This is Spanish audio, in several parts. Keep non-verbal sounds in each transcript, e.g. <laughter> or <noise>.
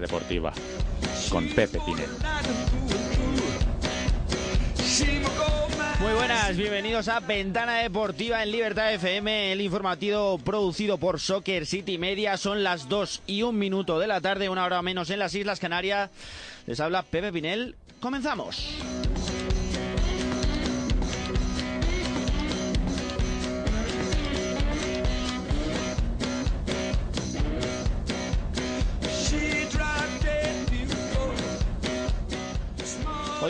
Deportiva con Pepe Pinel. Muy buenas, bienvenidos a Ventana Deportiva en Libertad FM, el informativo producido por Soccer City Media. Son las 2 y un minuto de la tarde, una hora menos en las Islas Canarias. Les habla Pepe Pinel. Comenzamos.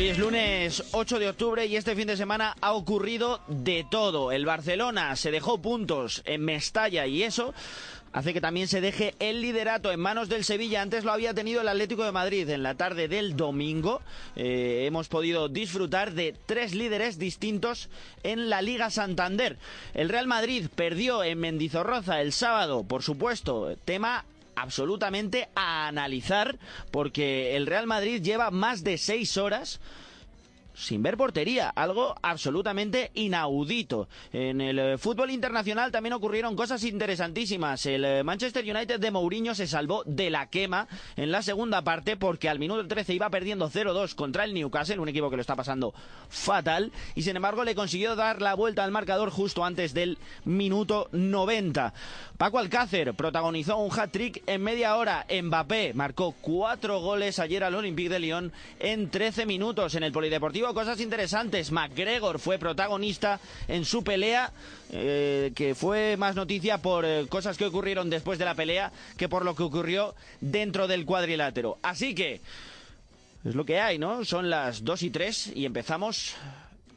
Hoy es lunes 8 de octubre y este fin de semana ha ocurrido de todo. El Barcelona se dejó puntos en Mestalla y eso hace que también se deje el liderato en manos del Sevilla. Antes lo había tenido el Atlético de Madrid. En la tarde del domingo eh, hemos podido disfrutar de tres líderes distintos en la Liga Santander. El Real Madrid perdió en Mendizorroza el sábado, por supuesto, tema absolutamente a analizar porque el Real Madrid lleva más de seis horas sin ver portería, algo absolutamente inaudito. En el eh, fútbol internacional también ocurrieron cosas interesantísimas. El eh, Manchester United de Mourinho se salvó de la quema en la segunda parte porque al minuto 13 iba perdiendo 0-2 contra el Newcastle, un equipo que lo está pasando fatal, y sin embargo le consiguió dar la vuelta al marcador justo antes del minuto 90. Paco Alcácer protagonizó un hat-trick en media hora. Mbappé marcó cuatro goles ayer al Olympique de Lyon en 13 minutos en el Polideportivo cosas interesantes. McGregor fue protagonista en su pelea, eh, que fue más noticia por eh, cosas que ocurrieron después de la pelea que por lo que ocurrió dentro del cuadrilátero. Así que es lo que hay, ¿no? Son las 2 y 3 y empezamos,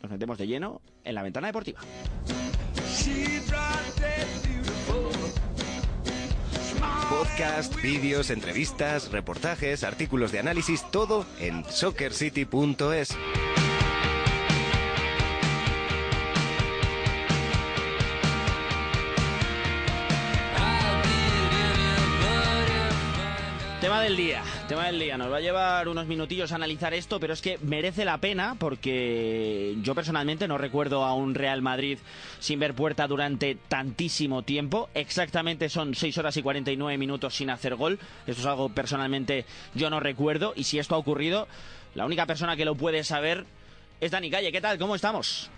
nos metemos de lleno en la ventana deportiva. Podcast, vídeos, entrevistas, reportajes, artículos de análisis, todo en soccercity.es. del día, tema del día. Nos va a llevar unos minutillos a analizar esto, pero es que merece la pena porque yo personalmente no recuerdo a un Real Madrid sin ver puerta durante tantísimo tiempo. Exactamente son 6 horas y 49 minutos sin hacer gol. Esto es algo personalmente yo no recuerdo y si esto ha ocurrido, la única persona que lo puede saber es Dani Calle. ¿Qué tal? ¿Cómo estamos?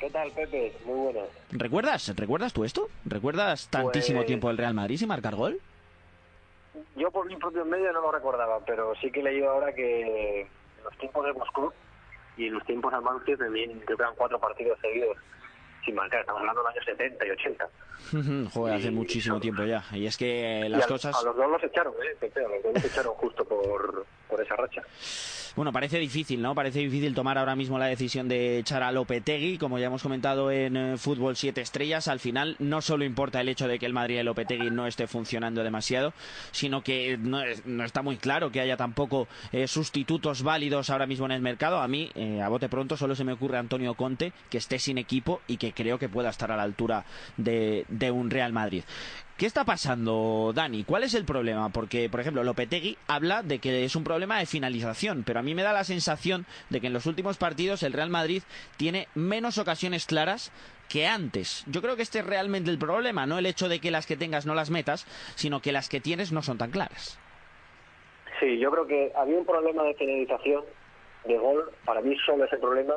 ¿Qué tal, Pepe? Muy bueno. ¿Recuerdas? ¿Recuerdas tú esto? ¿Recuerdas tantísimo Pues- tiempo del Real Madrid sin marcar gol? Yo por mi propio medio no lo recordaba, pero sí que he leído ahora que en los tiempos de Moscú y en los tiempos almancios también creo que eran cuatro partidos seguidos sin marcar. Estamos hablando de los años 70 y 80. <laughs> Joder, hace Y- muchísimo tiempo ya. Y es que Y las a, cosas... a los dos los echaron, ¿eh? A los dos los echaron justo por, por esa racha. Bueno, parece difícil, ¿no? Parece difícil tomar ahora mismo la decisión de echar a Lopetegui, como ya hemos comentado en eh, Fútbol 7 Estrellas. Al final no solo importa el hecho de que el Madrid de Lopetegui no esté funcionando demasiado, sino que no, es- no está muy claro que haya tampoco eh, sustitutos válidos ahora mismo en el mercado. A mí, eh, a bote pronto, solo se me ocurre Antonio Conte, que esté sin equipo y que creo que pueda estar a la altura de un Real Madrid. ¿Qué está pasando, Dani? ¿Cuál es el problema? Porque, por ejemplo, Lopetegui habla de que es un problema de finalización, pero a mí me da la sensación de que en los últimos partidos el Real Madrid tiene menos ocasiones claras que antes. Yo creo que este es realmente el problema, no el hecho de que las que tengas no las metas, sino que las que tienes no son tan claras. Sí, yo creo que había un problema de finalización de gol. Para mí solo ese problema.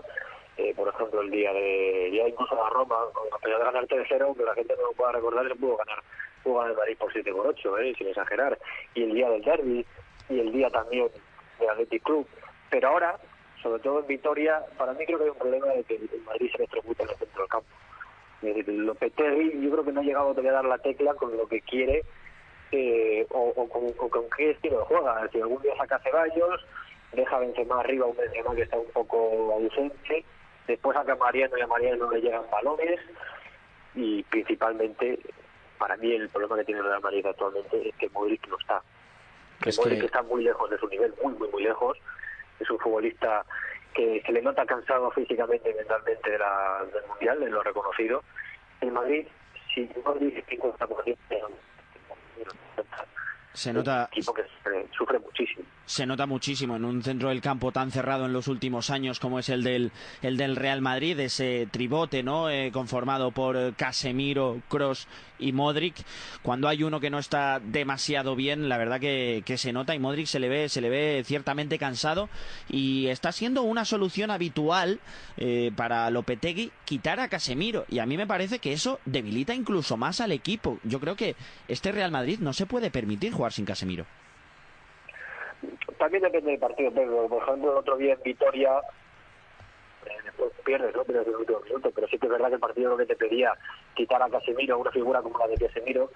Eh, por ejemplo, el día de día incluso a Roma, con capacidad de ganar 3-0, que la gente no lo pueda recordar, se pudo ganar, ganar el Madrid por 7 por 8, eh, sin exagerar. Y el día del derby, y el día también del Athletic Club. Pero ahora, sobre todo en Vitoria, para mí creo que hay un problema de que el Madrid se electrocuta en el centro del campo. Lopetegui yo creo que no ha llegado todavía a dar la tecla con lo que quiere eh, o, o con, o con qué estilo juega. Si algún día saca Ceballos, deja Benzema arriba, un Benzema que está un poco ausente, después saca Mariano y a Mariano no le llegan balones y principalmente para mí el problema que tiene el Real Madrid actualmente es que Modric no está. Que Es Modric que- está muy lejos de su nivel, muy, muy, muy lejos. Es un futbolista que se le nota cansado físicamente y mentalmente de la, del Mundial, de lo reconocido. El Madrid, si Modric es 50%, Se nota, un equipo que sufre, sufre muchísimo. se nota muchísimo en un centro del campo tan cerrado en los últimos años como es el del, el del Real Madrid, ese tribote ¿no? Eh, conformado por Casemiro, Cross y Modric. Cuando hay uno que no está demasiado bien, la verdad que, se nota y Modric se le ve, se le ve ciertamente cansado y está siendo una solución habitual eh, para Lopetegui quitar a Casemiro. Y a mí me parece que eso debilita incluso más al equipo. Yo creo que este Real Madrid no se puede permitir jugar sin Casemiro también depende del partido, pero por ejemplo el otro día en Vitoria después pierdes, ¿no? Pero es el último minuto, pero sí que es verdad que el partido lo que te pedía quitar a Casemiro, una figura como la de Casemiro,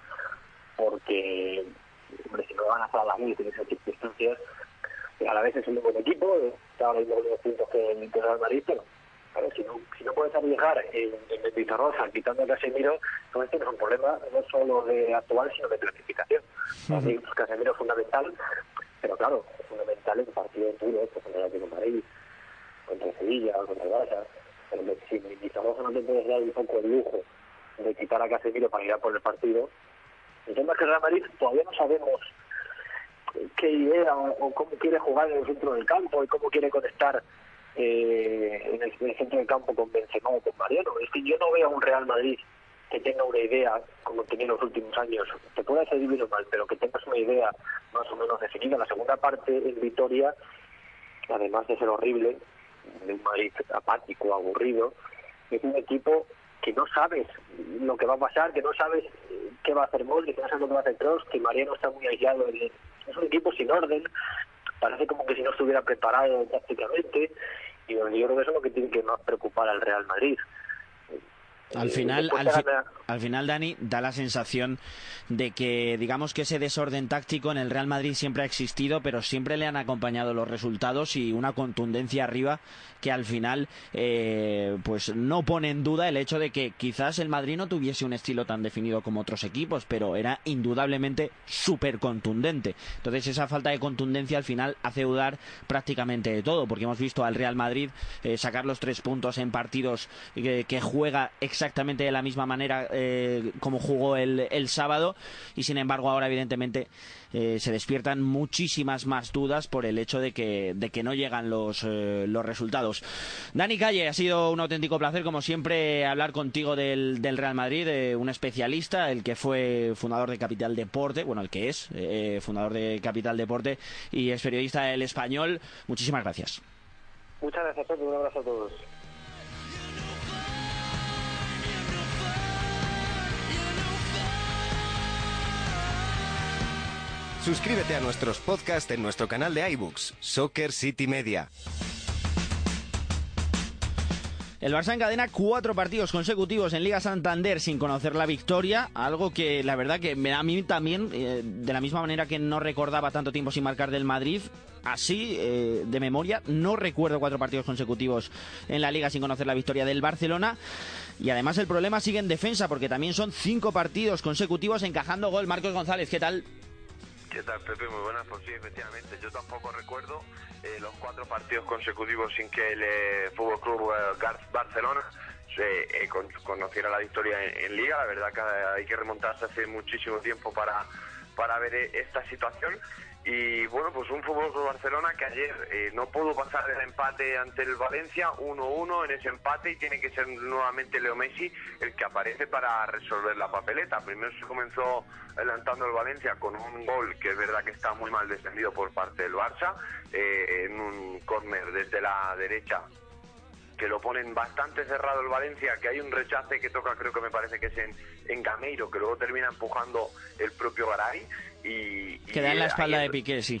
porque hombre, si no van a estar a la misma en esas circunstancias, a la vez es un buen equipo, está ahora mismo los puntos que el Real Madrid, si no, si no puedes arriesgar en, en el quitando a Casemiro, entonces tienes un problema no solo de actual, sino de clasificación. Casemiro es fundamental, pero claro, es fundamental en partidos duros, pues contra el Atlético de Madrid, contra Sevilla, contra el Barça. Pero si necesitamos no te puedes dar un poco el lujo de quitar a Casemiro para ir a por el partido, el tema es que el Real Madrid todavía no sabemos qué idea o, cómo quiere jugar en el centro del campo y cómo quiere conectar eh, en, el, centro del campo con Benzema o con Mariano. Es que yo no veo a un Real Madrid que tenga una idea, como tenía en los últimos años, te puede hacer bien o mal, pero que tengas una idea más o menos definida. La segunda parte en Vitoria, además de ser horrible, de un Madrid apático, aburrido, es un equipo que no sabes lo que va a pasar, que no sabes qué va a hacer Modric, que no sabes lo que va a hacer Kroos, que Mariano está muy aislado. Es un equipo sin orden, parece como que si no estuviera preparado tácticamente, y yo creo que eso es lo que tiene que más preocupar al Real Madrid. Al eh, final, al, final, Dani, da la sensación de que, digamos que ese desorden táctico en el Real Madrid siempre ha existido, pero siempre le han acompañado los resultados y una contundencia arriba que al final, eh, pues no pone en duda el hecho de que quizás el Madrid no tuviese un estilo tan definido como otros equipos, pero era indudablemente súper contundente. Entonces, esa falta de contundencia al final hace dudar prácticamente de todo, porque hemos visto al Real Madrid eh, sacar los tres puntos en partidos que juega exactamente de la misma manera eh, como jugó el, el, sábado y sin embargo ahora evidentemente eh, se despiertan muchísimas más dudas por el hecho de que, de que no llegan los, eh, los resultados. Dani Calle, ha sido un auténtico placer como siempre hablar contigo del, del Real Madrid, un especialista, el que fue fundador de Capital Deporte, bueno, el que es fundador de Capital Deporte y es periodista del español. Muchísimas gracias. Muchas gracias, Pepe. Un abrazo a todos. Suscríbete a nuestros podcasts en nuestro canal de iBooks, Soccer City Media. El Barça encadena cuatro partidos consecutivos en Liga Santander sin conocer la victoria, algo que la verdad que a mí también, eh, de la misma manera que no recordaba tanto tiempo sin marcar del Madrid, así eh, de memoria no recuerdo cuatro partidos consecutivos en la Liga sin conocer la victoria del Barcelona. Y además el problema sigue en defensa porque también son cinco partidos consecutivos encajando gol. Marcos González, ¿qué tal? ¿Qué tal, Pepe? Muy buenas. Pues sí, efectivamente. Yo tampoco recuerdo eh, los cuatro partidos consecutivos sin que el eh, Fútbol Club eh, Barcelona se conociera la victoria en, Liga. La verdad que hay que remontarse hace muchísimo tiempo para, para ver esta situación. Y bueno, pues un Fútbol Club Barcelona que ayer eh, no pudo pasar el empate ante el Valencia 1-1 en ese empate y tiene que ser nuevamente Leo Messi el que aparece para resolver la papeleta. Primero se comenzó adelantando el Valencia con un gol que es verdad que está muy mal defendido por parte del Barça eh, en un córner desde la derecha que lo ponen bastante cerrado el Valencia, que hay un rechace que toca, creo que me parece que es en, en Gameiro, que luego termina empujando el propio Garay. Y, que da en la espalda de Piqué, sí.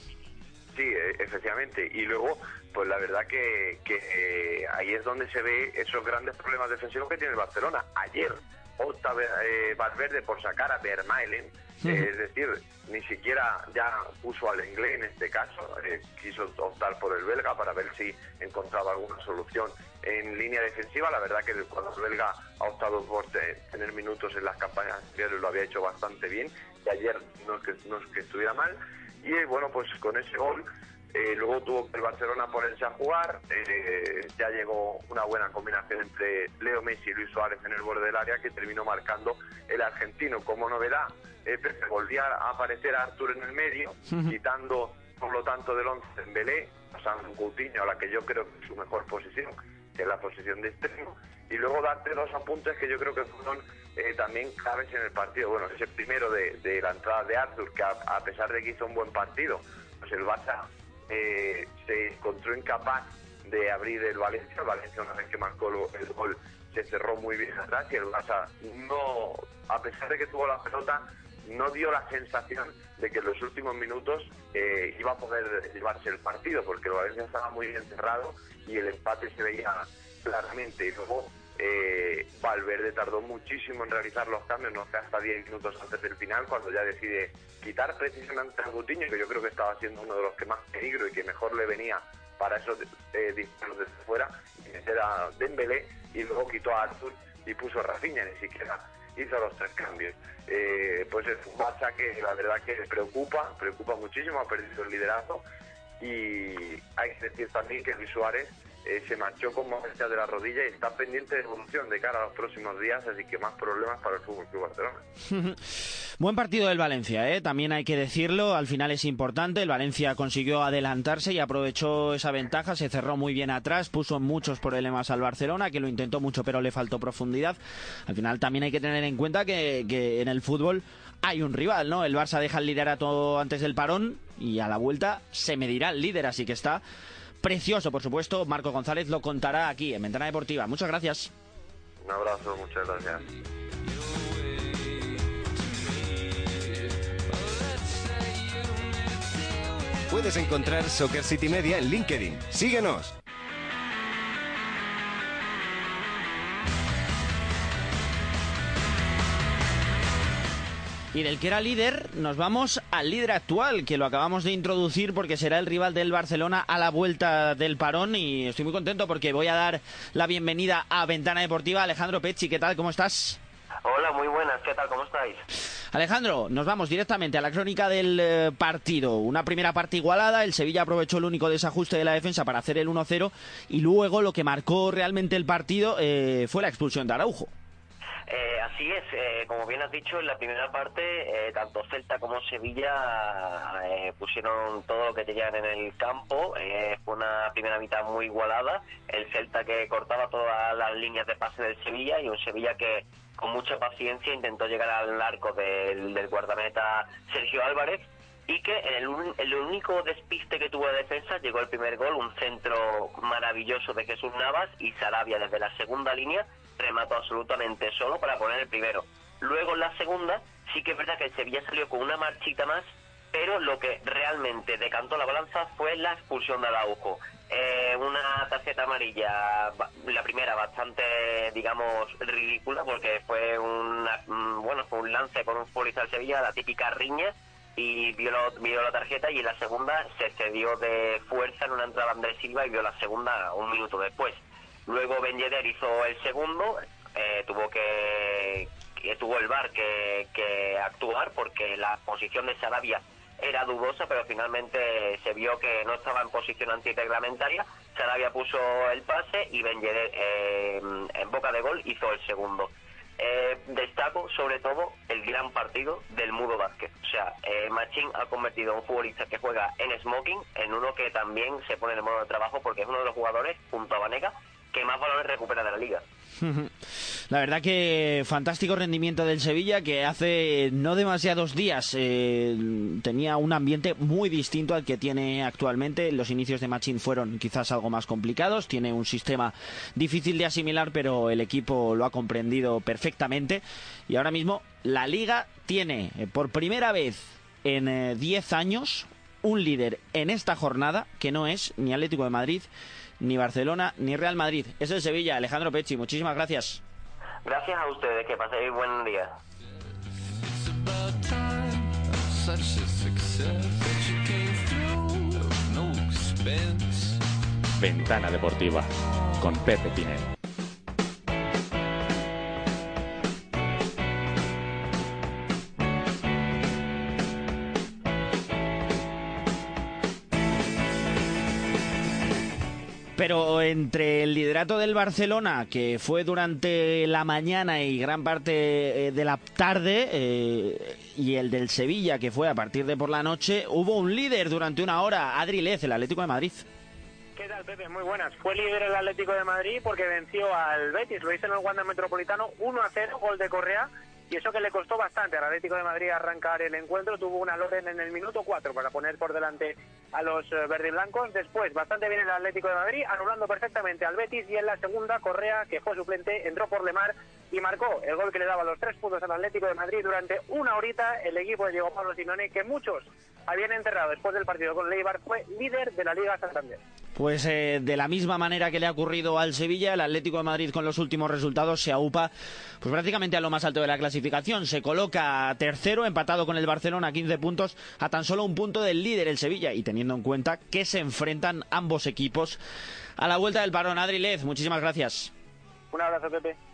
Sí, e, efectivamente. Y luego, pues la verdad que, que eh, ahí es donde se ve esos grandes problemas defensivos que tiene el Barcelona. Ayer opta eh, Valverde por sacar a Vermaelen, eh, es decir, ni siquiera ya puso al inglés en este caso, eh, quiso optar por el belga para ver si encontraba alguna solución en línea defensiva. La verdad que cuando el belga ha optado por tener minutos en las campañas anteriores lo había hecho bastante bien y ayer no es que, no es que estuviera mal. Y bueno, pues con ese gol eh, luego tuvo el Barcelona ponerse a jugar, eh, ya llegó una buena combinación entre Leo Messi y Luis Suárez en el borde del área que terminó marcando el argentino. Como novedad, eh, volvía a aparecer a Artur en el medio, quitando por lo tanto del 11 en Belé, pasando un Coutinho a la que yo creo que es su mejor posición, que es la posición de extremo, y luego darte dos apuntes que yo creo que fueron eh, también claves en el partido. Bueno, ese primero de, la entrada de Arthur, que a, pesar de que hizo un buen partido, pues el Barça eh, se encontró incapaz de abrir el Valencia. El Valencia, una vez que marcó el gol, se cerró muy bien atrás y el Barça no, a pesar de que tuvo la pelota, no dio la sensación de que en los últimos minutos eh, iba a poder llevarse el partido, porque el Valencia estaba muy bien cerrado y el empate se veía claramente. Y luego eh, Valverde tardó muchísimo en realizar los cambios, no fue hasta 10 minutos antes del final, cuando ya decide quitar precisamente a Gutiño, que yo creo que estaba siendo uno de los que más peligro y que mejor le venía para esos eh, disparos desde fuera, y meter a Dembélé, y luego quitó a Arthur y puso a Rafinha, ni siquiera hizo los tres cambios. Eh, pues es un Barça que la verdad que preocupa, preocupa muchísimo, ha perdido el liderazgo y hay que decir también que Luis Suárez eh, se marchó con molestias de la rodilla y está pendiente de evolución de cara a los próximos días, así que más problemas para el Fútbol Club Barcelona. <laughs> Buen partido del Valencia, ¿eh? también hay que decirlo, al final es importante, el Valencia consiguió adelantarse y aprovechó esa ventaja, se cerró muy bien atrás, puso muchos problemas al Barcelona, que lo intentó mucho pero le faltó profundidad. Al final también hay que tener en cuenta que, en el fútbol hay un rival, ¿no? El Barça deja el liderato antes del parón y a la vuelta se medirá el líder, así que está precioso, por supuesto. Marco González lo contará aquí en Ventana Deportiva. Muchas gracias. Un abrazo, muchas gracias. Puedes encontrar Soccer City Media en LinkedIn. Síguenos. Y del que era líder, nos vamos al líder actual, que lo acabamos de introducir porque será el rival del Barcelona a la vuelta del parón. Y estoy muy contento porque voy a dar la bienvenida a Ventana Deportiva. Alejandro Pecci, ¿qué tal? ¿Cómo estás? Hola, muy buenas, ¿qué tal? ¿Cómo estáis? Alejandro, nos vamos directamente a la crónica del eh, partido. Una primera parte igualada, el Sevilla aprovechó el único desajuste de la defensa para hacer el 1-0 y luego lo que marcó realmente el partido eh, fue la expulsión de Araujo. Eh, así es, eh, como bien has dicho, en la primera parte, eh, tanto Celta como Sevilla eh, pusieron todo lo que tenían en el campo. fue una primera mitad muy igualada. El Celta que cortaba todas las líneas de pase del Sevilla y un Sevilla que con mucha paciencia intentó llegar al arco del, guardameta Sergio Álvarez y que en el, el, único despiste que tuvo de defensa llegó el primer gol, un centro maravilloso de Jesús Navas y Sarabia desde la segunda línea remató absolutamente solo para poner el primero. Luego en la segunda, sí que es verdad que el Sevilla salió con una marchita más, pero lo que realmente decantó la balanza fue la expulsión de Araujo. Eh, una tarjeta amarilla, la primera bastante, digamos, ridícula, porque fue una, mm, bueno, fue un lance con un futbolista del Sevilla, la típica riña, y vio, vio la tarjeta y en la segunda se cedió de fuerza en una entrada Andrés Silva y vio la segunda un minuto después. Luego Ben Yedder hizo el segundo, eh, tuvo que, tuvo el VAR que, actuar porque la posición de Sarabia era dudosa, pero finalmente se vio que no estaba en posición antirreglamentaria. Sarabia puso el pase y Ben Yedder eh, en boca de gol hizo el segundo. Eh, destaco sobre todo el gran partido del Mudo Vázquez. O sea, eh, Machín ha convertido a un futbolista que juega en smoking en uno que también se pone en modo de trabajo porque es uno de los jugadores, junto a Vanega, que más valores recupera de la liga. <laughs> La verdad que fantástico rendimiento del Sevilla que hace no demasiados días eh, tenía un ambiente muy distinto al que tiene actualmente. Los inicios de Machín fueron quizás algo más complicados, tiene un sistema difícil de asimilar pero el equipo lo ha comprendido perfectamente y ahora mismo la liga tiene eh, por primera vez en 10 eh, años un líder en esta jornada que no es ni Atlético de Madrid ni Barcelona, ni Real Madrid. Es el Sevilla. Alejandro Pecci, muchísimas gracias. Gracias a ustedes, que paséis buen día. Ventana Deportiva con Pepe Pinel. Entre el liderato del Barcelona, que fue durante la mañana y gran parte eh, de la tarde, eh, y el del Sevilla, que fue a partir de por la noche, hubo un líder durante una hora, Adri Lez, el Atlético de Madrid. ¿Qué tal, Pepe? Muy buenas. Fue líder el Atlético de Madrid porque venció al Betis, lo hizo en el Wanda Metropolitano 1 a 0, gol de Correa y eso que le costó bastante al Atlético de Madrid arrancar el encuentro, tuvo una Loren en el minuto 4 para poner por delante a los eh, verdiblancos, después bastante bien el Atlético de Madrid, anulando perfectamente al Betis. Y en la segunda Correa, que fue suplente, entró por Lemar y marcó el gol que le daba los tres puntos al Atlético de Madrid durante una horita el equipo de Diego Pablo Sinone, que muchos habían enterrado después del partido con Leibar, fue líder de la Liga Santander. Pues eh, de la misma manera que le ha ocurrido al Sevilla, el Atlético de Madrid con los últimos resultados se aupa pues prácticamente a lo más alto de la clasificación. Se coloca tercero, empatado con el Barcelona a 15 puntos, a tan solo un punto del líder el Sevilla. Y teniendo en cuenta que se enfrentan ambos equipos a la vuelta del parón. Adri Lez, muchísimas gracias. Un abrazo, Pepe.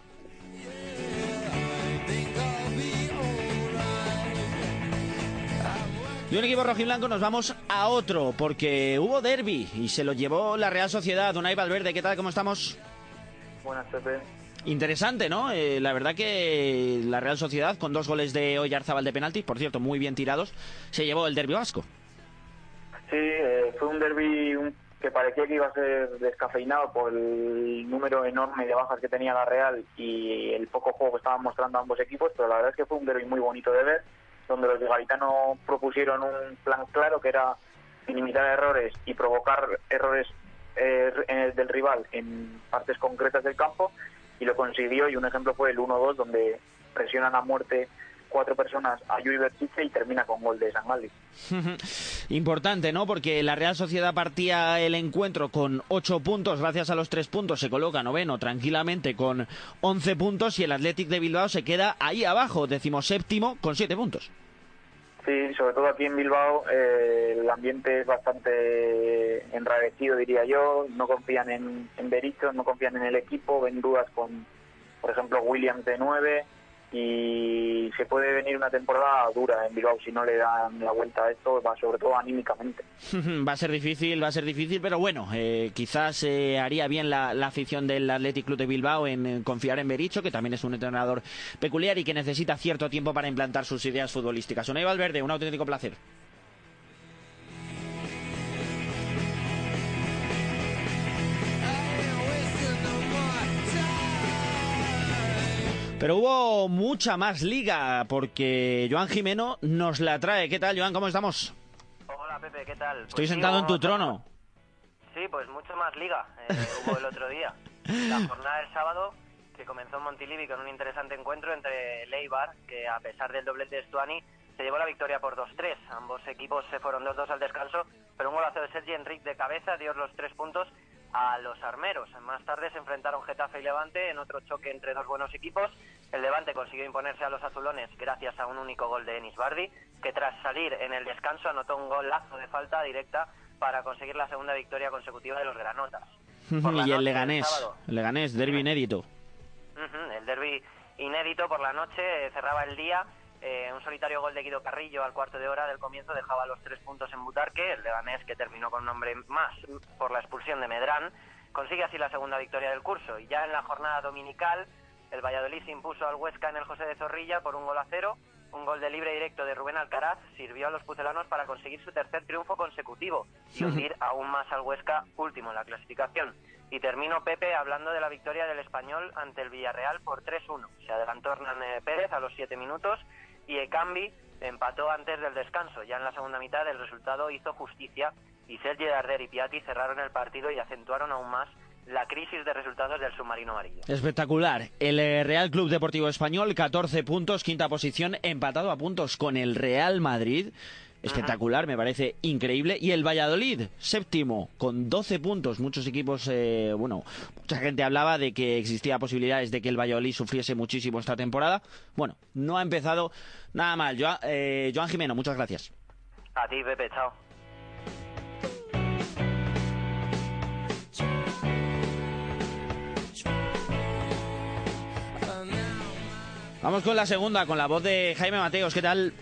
De un equipo rojiblanco nos vamos a otro, porque hubo derby y se lo llevó la Real Sociedad. Unai Valverde, ¿qué tal? ¿Cómo estamos? Buenas, Pepe. Interesante, ¿no? Eh, la verdad que la Real Sociedad, con dos goles de Oyarzábal de penalti, por cierto, muy bien tirados, se llevó el derby vasco. Sí, eh, fue un derby que parecía que iba a ser descafeinado por el número enorme de bajas que tenía la Real y el poco juego que estaban mostrando ambos equipos, pero la verdad es que fue un derby muy bonito de ver donde los de Garitano propusieron un plan claro que era minimizar errores y provocar errores eh, del rival en partes concretas del campo y lo consiguió y un ejemplo fue el 1-2 donde presionan a muerte cuatro personas a Yuri Berchiche y termina con gol de San <laughs> Importante, ¿no? Porque la Real Sociedad partía el encuentro con ocho puntos, gracias a los tres puntos se coloca noveno tranquilamente con once puntos y el Athletic de Bilbao se queda ahí abajo, decimoséptimo, con siete puntos. Sí, sobre todo aquí en Bilbao eh, el ambiente es bastante enrarecido, diría yo. No confían en, en Berizzo, no confían en el equipo, ven dudas con, por ejemplo, Williams de nueve y se puede venir una temporada dura en Bilbao si no le dan la vuelta a esto, va sobre todo anímicamente. <laughs> va a ser difícil, va a ser difícil, pero bueno, eh, quizás eh, haría bien la, afición del Athletic Club de Bilbao en, confiar en Bericho, que también es un entrenador peculiar y que necesita cierto tiempo para implantar sus ideas futbolísticas. Unai Valverde, un auténtico placer. Pero hubo mucha más liga porque Joan Jimeno nos la trae. ¿Qué tal, Joan? ¿Cómo estamos? Hola, Pepe, ¿qué tal? Estoy pues sentado en tu trono. Sí, pues mucho más liga eh, <laughs> hubo el otro día. La jornada del sábado que comenzó en Montilivi con un interesante encuentro entre Leibar, que a pesar del doblete de Stuani, se llevó la victoria por 2-3. Ambos equipos se fueron 2-2 al descanso, pero un golazo de Sergi Enrique de cabeza dio los tres puntos a los armeros. Más tarde se enfrentaron Getafe y Levante en otro choque entre dos buenos equipos. El Levante consiguió imponerse a los azulones gracias a un único gol de Enis Bardi, que tras salir en el descanso anotó un golazo de falta directa para conseguir la segunda victoria consecutiva de los granotas. y el Leganés, el Leganés, derby inédito. el derby inédito por la noche cerraba el día eh, un solitario gol de Guido Carrillo al cuarto de hora del comienzo dejaba los tres puntos en Butarque. El Leganés, que terminó con un hombre más por la expulsión de Medrán, consigue así la segunda victoria del curso. Y ya en la jornada dominical, el Valladolid se impuso al Huesca en el José de Zorrilla por un gol a cero. Un gol de libre directo de Rubén Alcaraz sirvió a los pucelanos para conseguir su tercer triunfo consecutivo y hundir aún más al Huesca último en la clasificación. Y termino, Pepe, hablando de la victoria del español ante el Villarreal por 3-1. Se adelantó Hernán Pérez a los 7 minutos y Ekambi empató antes del descanso. Ya en la segunda mitad el resultado hizo justicia y Sergi Darder y Piatti cerraron el partido y acentuaron aún más la crisis de resultados del submarino amarillo. Espectacular. El eh, Real Club Deportivo Español, 14 puntos, quinta posición, empatado a puntos con el Real Madrid espectacular, me parece increíble. Y el Valladolid, séptimo, con 12 puntos. Muchos equipos, eh, bueno, mucha gente hablaba de que existía posibilidades de que el Valladolid sufriese muchísimo esta temporada. Bueno, no ha empezado nada mal. Joan, eh, Joan Jimeno, muchas gracias. A ti, Pepe, chao. Vamos con la segunda, con la voz de Jaime Mateos. ¿Qué tal?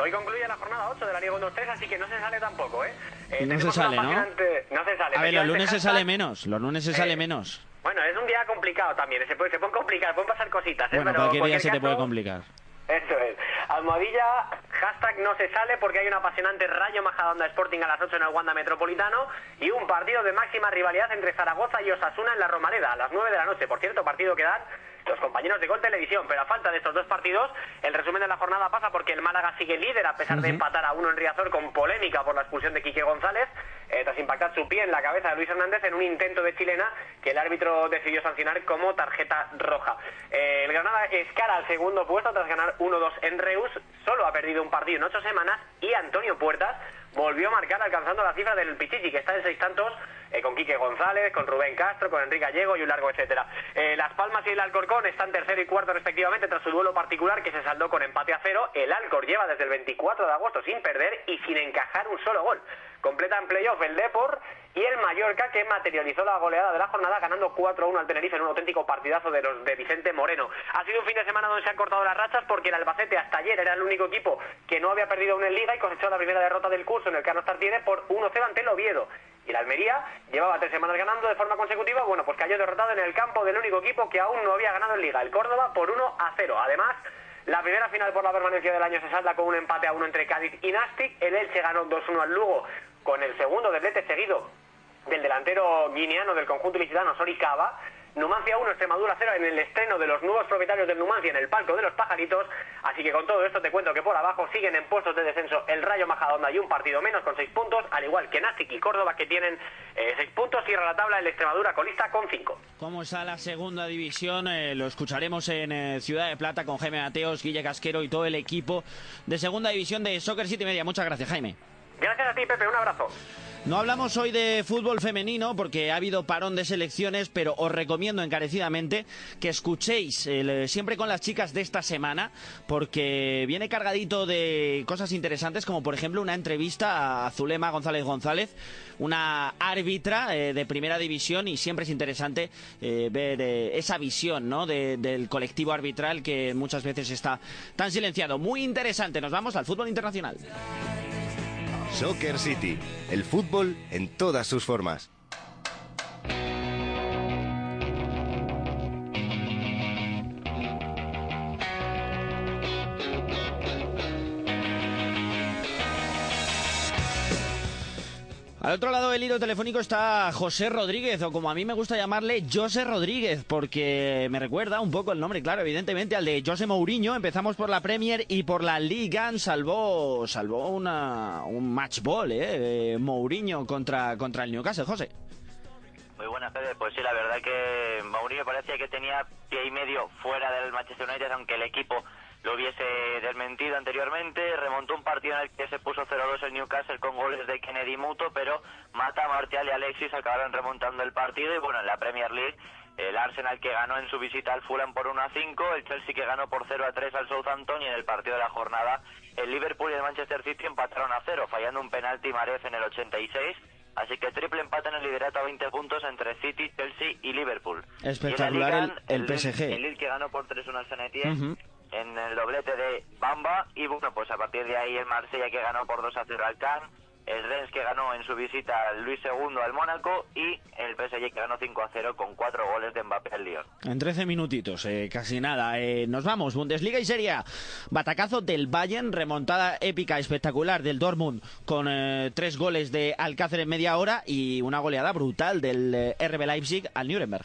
Hoy concluye la jornada 8 de la Liga 1-2-3, así que no se sale tampoco, ¿eh? Eh, No se sale, ¿no? No se sale. A ver, los lunes se sale menos. Los lunes se sale Eh, menos. Bueno, es un día complicado también, se puede, se puede complicar, pueden pasar cositas, ¿eh? Bueno, Pero cualquier día se te puede complicar. Eso es. Almohadilla, hashtag no se sale porque hay un apasionante Rayo Majadahonda Sporting a las 8 en el Wanda Metropolitano y un partido de máxima rivalidad entre Zaragoza y Osasuna en la Romareda a las 9 de la noche. Por cierto, partido que dan los compañeros de Gol Televisión, pero a falta de estos dos partidos, el resumen de la jornada pasa porque el Málaga sigue líder a pesar de empatar a uno en Riazor con polémica por la expulsión de Quique González, eh, tras impactar su pie en la cabeza de Luis Hernández en un intento de chilena que el árbitro decidió sancionar como tarjeta roja. Eh, el Granada escala al segundo puesto tras ganar 1-2 en Reus, solo ha perdido un partido en ocho semanas y Antonio Puertas volvió a marcar alcanzando la cifra del Pichichi, que está en seis tantos eh, con Quique González, con Rubén Castro, con Enrique Gallego y un largo etcétera. Eh, Las Palmas y el Alcorcón están tercero y cuarto respectivamente tras su duelo particular que se saldó con empate a cero. El Alcor lleva desde el 24 de agosto sin perder y sin encajar un solo gol. Completa en playoff el Depor Mallorca que materializó la goleada de la jornada ganando 4-1 al Tenerife en un auténtico partidazo de los de Vicente Moreno. Ha sido un fin de semana donde se han cortado las rachas porque el Albacete hasta ayer era el único equipo que no había perdido aún en Liga y cosechó la primera derrota del curso en el Carlos Tartiere por 1-0 ante el Oviedo. Y la Almería llevaba tres semanas ganando de forma consecutiva, bueno, pues cayó derrotado en el campo del único equipo que aún no había ganado en Liga, el Córdoba, por 1 a 0. Además, la primera final por la permanencia del año se salda con un empate a 1 entre Cádiz y Nastic. El Elche ganó 2-1 al Lugo con el segundo doblete seguido del delantero guineano del conjunto ilicitano Soricaba. Numancia 1, Extremadura 0 en el estreno de los nuevos propietarios del Numancia en el palco de los pajaritos. Así que con todo esto te cuento que por abajo siguen en puestos de descenso el Rayo Majadahonda y un partido menos con 6 puntos, al igual que Nastic y Córdoba que tienen 6 puntos. Cierra la tabla el Extremadura colista con 5. ¿Cómo está la segunda división? Eh, lo escucharemos en eh, Ciudad de Plata con Jaime Mateos, Guille Casquero y todo el equipo de segunda división de Soccer City Media. Muchas gracias, Jaime. Gracias a ti, Pepe. Un abrazo. No hablamos hoy de fútbol femenino porque ha habido parón de selecciones, pero os recomiendo encarecidamente que escuchéis eh, siempre con las chicas de esta semana porque viene cargadito de cosas interesantes como por ejemplo una entrevista a Zulema González González, una árbitra eh, de primera división y siempre es interesante eh, ver esa visión ¿no? de- del colectivo arbitral que muchas veces está tan silenciado. Muy interesante, nos vamos al fútbol internacional. Soccer City, el fútbol en todas sus formas. Al otro lado del hilo telefónico está José Rodríguez, o como a mí me gusta llamarle, José Rodríguez, porque me recuerda un poco el nombre, claro, evidentemente, al de José Mourinho. Empezamos por la Premier y por la Liga. Salvó, salvó una, un match ball, ¿eh? Mourinho contra, contra el Newcastle, José. Muy buenas tardes. Pues sí, la verdad que Mourinho parecía que tenía pie y medio fuera del Manchester United, aunque el equipo lo hubiese desmentido anteriormente. Remontó un partido en el que se puso 0-2 el Newcastle con goles de Kennedy Muto, pero Mata, Martial y Alexis acabaron remontando el partido. Y bueno, en la Premier League, el Arsenal que ganó en su visita al Fulham por 1-5, el Chelsea que ganó por 0-3 al Southampton y en el partido de la jornada el Liverpool y el Manchester City empataron a 0, fallando un penalti Marez en el 86. Así que triple empate en el liderato a 20 puntos entre City, Chelsea y Liverpool. Espectacular Y Liga, el- el PSG. El Lille que ganó por 3-1 al Saint Etienne Ujú. En el doblete de Bamba. Y bueno, pues a partir de ahí el Marsella que ganó por 2-0 al Cannes. El Rennes que ganó en su visita Luis II al Mónaco. Y el PSG que ganó 5-0 con cuatro goles de Mbappé al Lyon. En 13 minutitos, eh, casi nada. Eh, nos vamos, Bundesliga y Serie A. Batacazo del Bayern, remontada épica, espectacular del Dortmund con eh, tres goles de Alcácer en media hora y una goleada brutal del eh, RB Leipzig al Nuremberg.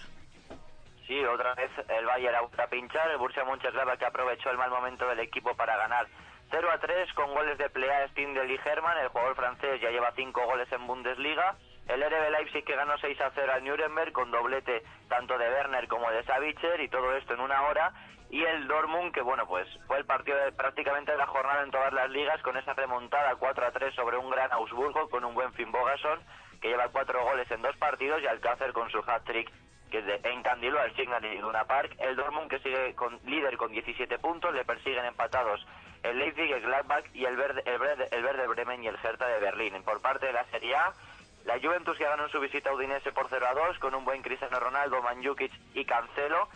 Sí, otra vez el Bayern ha vuelto a pinchar. El Borussia Mönchengladbach que aprovechó el mal momento del equipo para ganar 0 a 3 con goles de Plea, Stindl y. El jugador francés ya lleva 5 goles en Bundesliga. El RB Leipzig que ganó 6 a 0 al Nuremberg con doblete tanto de Werner como de Savitzer y todo esto en una hora. Y el Dortmund que bueno pues fue el partido de, prácticamente de la jornada en todas las ligas con esa remontada 4 a 3 sobre un gran Augsburgo con un buen Finn Bogason que lleva 4 goles en dos partidos y Alcácer con su hat-trick que encandiló al Signal Iduna Park. El Dortmund que sigue con, líder con 17 puntos, le persiguen empatados el Leipzig, el Gladbach y el Verde, el Verde, el Verde Bremen y el Hertha de Berlín. Por parte de la Serie A, la Juventus que ganó en su visita a Udinese por 0 a 2 con un buen Cristiano Ronaldo, Manjukic y Cancelo.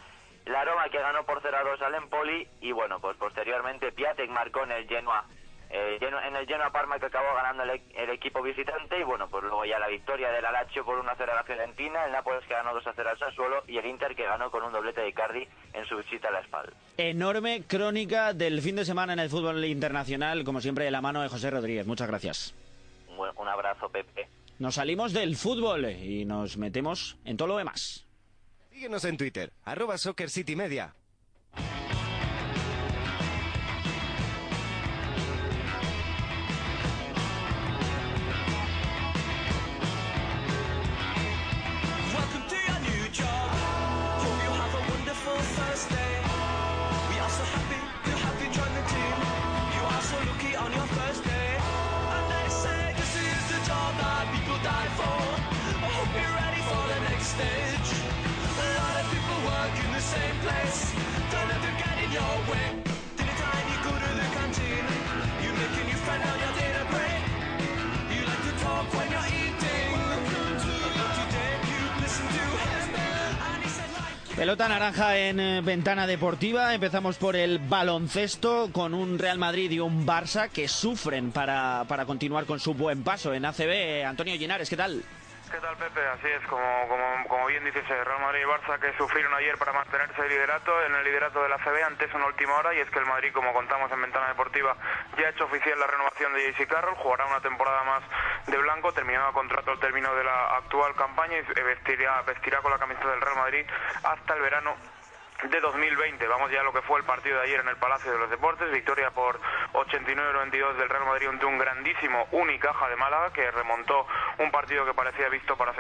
La Roma que ganó por 0 a 2 al Empoli y bueno, pues posteriormente Piatek marcó en el Genoa eh, lleno, en el Genoa Parma que acabó ganando el, e- el equipo visitante y bueno, pues luego ya la victoria del Alacho por 1-0 a la Fiorentina, el Nápoles que ganó 2-0 al Sassuolo y el Inter que ganó con un doblete de Icardi en su visita a la espalda. Enorme crónica del fin de semana en el fútbol internacional, como siempre de la mano de José Rodríguez. Muchas gracias. Un, abrazo, Pepe. Nos salimos del fútbol y nos metemos en todo lo demás. Síguenos en Twitter, arroba Soccer City Media. Pelota naranja en eh, ventana deportiva. Empezamos por el baloncesto con un Real Madrid y un Barça que sufren para, para continuar con su buen paso en ACB. Antonio Llenares, ¿qué tal? ¿Qué tal, Pepe? Así es, como, como, como bien dices, Real Madrid y Barça que sufrieron ayer para mantenerse el liderato, en el liderato de la CB antes una última hora, y es que el Madrid, como contamos en Ventana Deportiva, ya ha hecho oficial la renovación de JC Carroll, jugará una temporada más de blanco, terminado contrato al término de la actual campaña y vestirá, vestirá con la camiseta del Real Madrid hasta el verano de 2020. Vamos ya a lo que fue el partido de ayer en el Palacio de los Deportes, victoria por 89-92 del Real Madrid ante un grandísimo Unicaja de Málaga que remontó un partido que parecía visto para,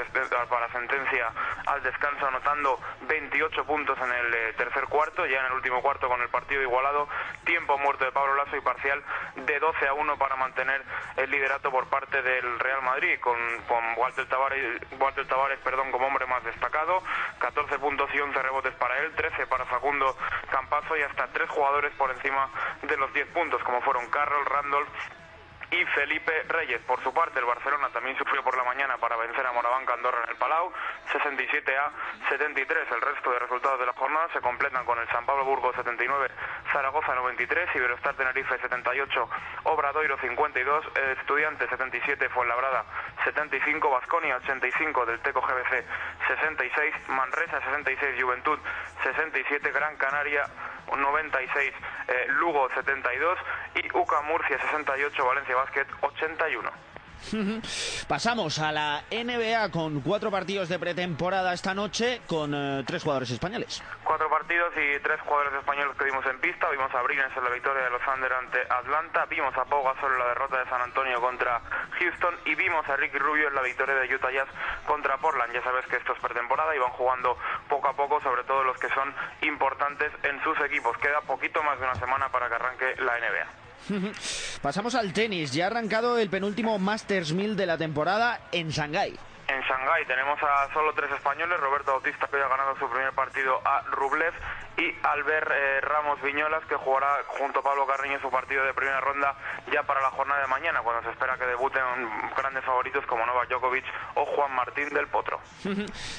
sentencia al descanso anotando 28 puntos en el eh, tercer cuarto, ya en el último cuarto con el partido igualado, tiempo muerto de Pablo Lasso y parcial de 12 a 1 para mantener el liderato por parte del Real Madrid con, con Walter Tavares, Walter Tavares perdón, como hombre más destacado, 14 puntos y 11 rebotes para él, 13 para Facundo Campazo y hasta tres jugadores por encima de los 10 puntos como fueron Carroll, Randolph y Felipe Reyes. Por su parte, el Barcelona también sufrió por la mañana para vencer a Morabanca Andorra en el Palau, 67 a 73. El resto de resultados de la jornada se completan con el San Pablo Burgos 79, Zaragoza 93, Iberostar Tenerife 78, Obradoiro 52, Estudiantes 77, Fuenlabrada 75, Basconia 85 del Teco GBC 66, Manresa 66, Juventud 67, Gran Canaria 96, eh, Lugo 72 y UCA Murcia 68, Valencia Basket 81. <laughs> Pasamos a la NBA con cuatro partidos de pretemporada esta noche con eh, tres jugadores españoles. Cuatro partidos y tres jugadores españoles que vimos en pista. Vimos a Brines en la victoria de los Thunder ante Atlanta. Vimos a Pau Gasol en la derrota de San Antonio contra Houston. Y vimos a Ricky Rubio en la victoria de Utah Jazz contra Portland. Ya sabes que esto es pretemporada y van jugando poco a poco, sobre todo los que son importantes en sus equipos. Queda poquito más de una semana para que arranque la NBA. <laughs> Pasamos al tenis. Ya ha arrancado el penúltimo Masters 1000 de la temporada en Shanghái. En Shanghái tenemos a solo tres españoles, Roberto Bautista que hoy ha ganado su primer partido a Rublev y Albert eh, Ramos Viñolas que jugará junto a Pablo Carreño su partido de primera ronda ya para la jornada de mañana cuando se espera que debuten grandes favoritos como Novak Djokovic o Juan Martín del Potro. <laughs>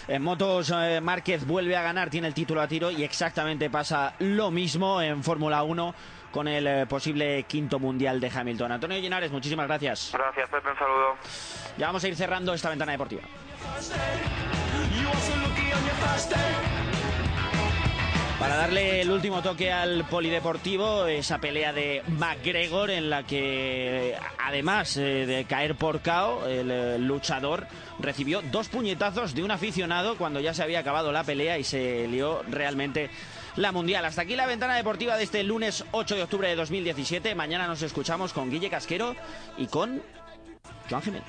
En motos, eh, Márquez vuelve a ganar, tiene el título a tiro y exactamente pasa lo mismo en Fórmula 1 con el eh, posible quinto mundial de Hamilton. Antonio Llenares, muchísimas gracias. Gracias Pepe, un saludo. Ya vamos a ir cerrando esta ventana deportiva. Para darle el último toque al polideportivo, esa pelea de McGregor en la que, además eh, de caer por KO, el eh, luchador recibió dos puñetazos de un aficionado cuando ya se había acabado la pelea y se lió realmente la mundial. Hasta aquí la ventana deportiva de este lunes 8 de octubre de 2017. Mañana nos escuchamos con Guille Casquero y con Joan Jiménez.